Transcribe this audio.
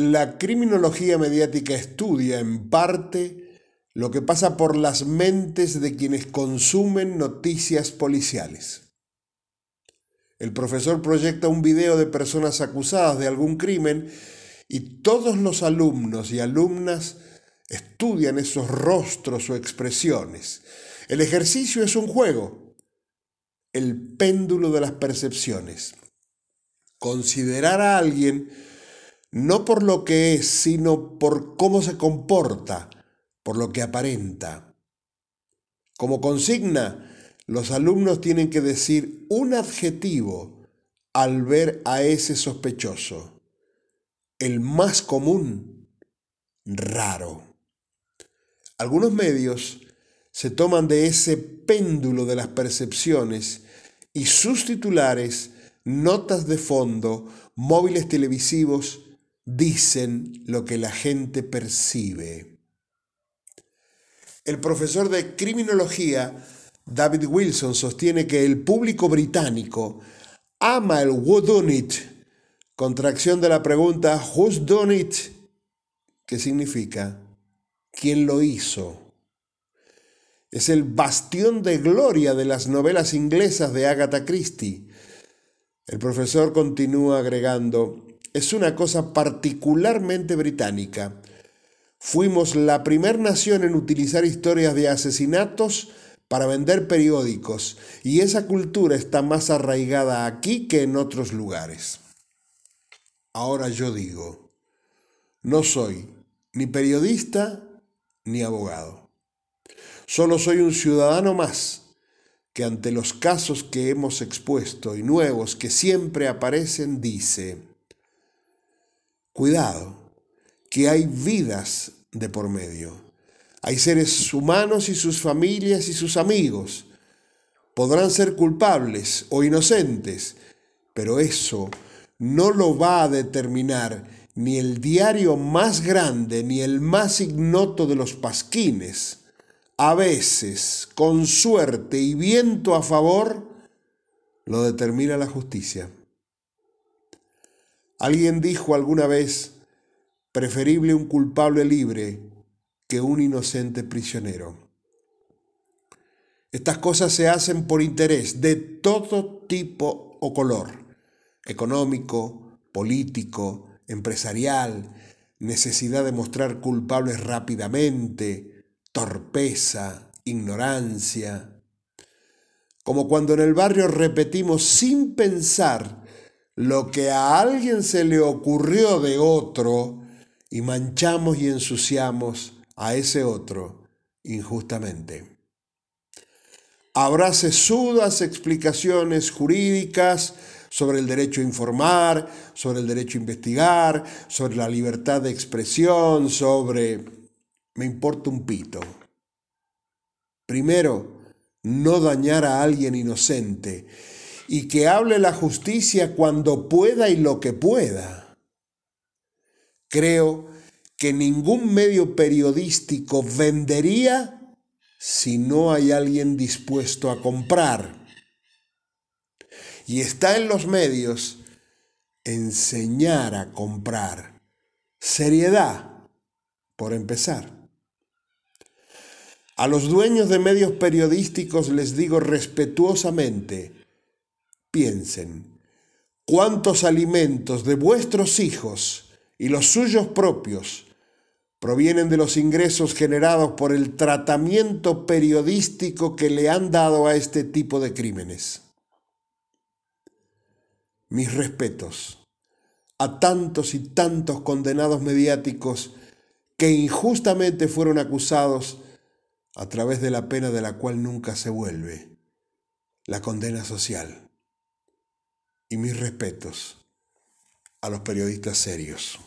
la criminología mediática estudia en parte lo que pasa por las mentes de quienes consumen noticias policiales. El profesor proyecta un video de personas acusadas de algún crimen y todos los alumnos y alumnas estudian esos rostros o expresiones. El ejercicio es un juego, el péndulo de las percepciones. Considerar a alguien no por lo que es, sino por cómo se comporta, por lo que aparenta. Como consigna, los alumnos tienen que decir un adjetivo al ver a ese sospechoso. El más común, raro. Algunos medios se toman de ese péndulo de las percepciones y sus titulares, notas de fondo, móviles televisivos, dicen lo que la gente percibe. El profesor de criminología, David Wilson, sostiene que el público británico ama el who done it, contracción de la pregunta who's done it, que significa quién lo hizo. Es el bastión de gloria de las novelas inglesas de Agatha Christie. El profesor continúa agregando, es una cosa particularmente británica. Fuimos la primer nación en utilizar historias de asesinatos para vender periódicos y esa cultura está más arraigada aquí que en otros lugares. Ahora yo digo, no soy ni periodista ni abogado. Solo soy un ciudadano más que ante los casos que hemos expuesto y nuevos que siempre aparecen dice, Cuidado, que hay vidas de por medio. Hay seres humanos y sus familias y sus amigos. Podrán ser culpables o inocentes, pero eso no lo va a determinar ni el diario más grande ni el más ignoto de los pasquines. A veces, con suerte y viento a favor, lo determina la justicia. Alguien dijo alguna vez, preferible un culpable libre que un inocente prisionero. Estas cosas se hacen por interés de todo tipo o color, económico, político, empresarial, necesidad de mostrar culpables rápidamente, torpeza, ignorancia. Como cuando en el barrio repetimos sin pensar lo que a alguien se le ocurrió de otro y manchamos y ensuciamos a ese otro injustamente. Habrá sesudas explicaciones jurídicas sobre el derecho a informar, sobre el derecho a investigar, sobre la libertad de expresión, sobre... me importa un pito. Primero, no dañar a alguien inocente y que hable la justicia cuando pueda y lo que pueda. Creo que ningún medio periodístico vendería si no hay alguien dispuesto a comprar. Y está en los medios enseñar a comprar. Seriedad, por empezar. A los dueños de medios periodísticos les digo respetuosamente, Piensen, ¿cuántos alimentos de vuestros hijos y los suyos propios provienen de los ingresos generados por el tratamiento periodístico que le han dado a este tipo de crímenes? Mis respetos a tantos y tantos condenados mediáticos que injustamente fueron acusados a través de la pena de la cual nunca se vuelve, la condena social y mis respetos a los periodistas serios.